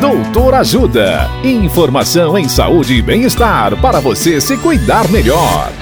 Doutor Ajuda. Informação em saúde e bem-estar para você se cuidar melhor.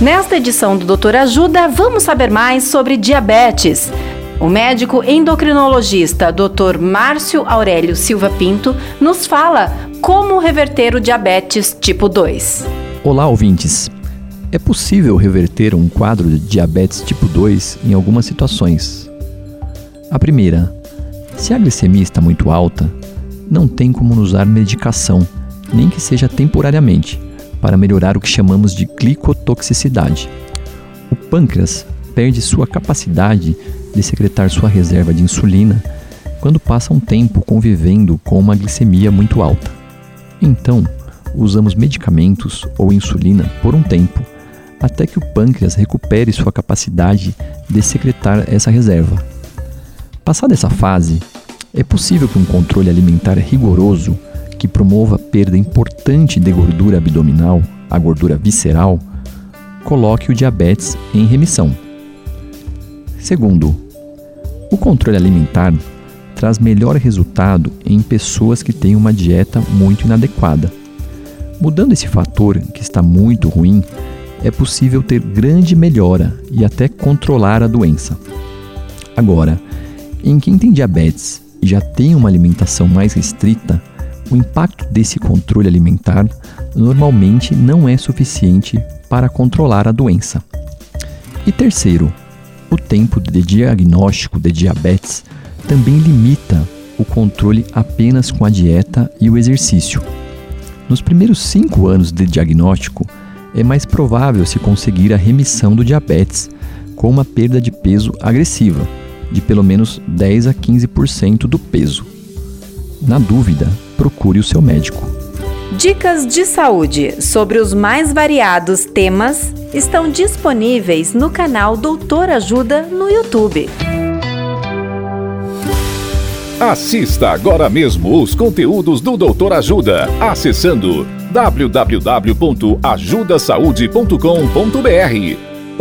Nesta edição do Doutor Ajuda, vamos saber mais sobre diabetes. O médico endocrinologista Dr. Márcio Aurélio Silva Pinto nos fala como reverter o diabetes tipo 2. Olá, ouvintes. É possível reverter um quadro de diabetes tipo 2 em algumas situações. A primeira, se a glicemia está muito alta, não tem como usar medicação, nem que seja temporariamente, para melhorar o que chamamos de glicotoxicidade. O pâncreas perde sua capacidade de secretar sua reserva de insulina quando passa um tempo convivendo com uma glicemia muito alta. Então, usamos medicamentos ou insulina por um tempo, até que o pâncreas recupere sua capacidade de secretar essa reserva. Passada essa fase, é possível que um controle alimentar rigoroso, que promova perda importante de gordura abdominal, a gordura visceral, coloque o diabetes em remissão. Segundo, o controle alimentar traz melhor resultado em pessoas que têm uma dieta muito inadequada. Mudando esse fator que está muito ruim, é possível ter grande melhora e até controlar a doença. Agora, em quem tem diabetes já tem uma alimentação mais restrita, o impacto desse controle alimentar normalmente não é suficiente para controlar a doença. E terceiro, o tempo de diagnóstico de diabetes também limita o controle apenas com a dieta e o exercício. Nos primeiros cinco anos de diagnóstico, é mais provável se conseguir a remissão do diabetes com uma perda de peso agressiva de pelo menos 10 a 15% do peso. Na dúvida, procure o seu médico. Dicas de saúde sobre os mais variados temas estão disponíveis no canal Doutor Ajuda no YouTube. Assista agora mesmo os conteúdos do Doutor Ajuda acessando www.ajudasaude.com.br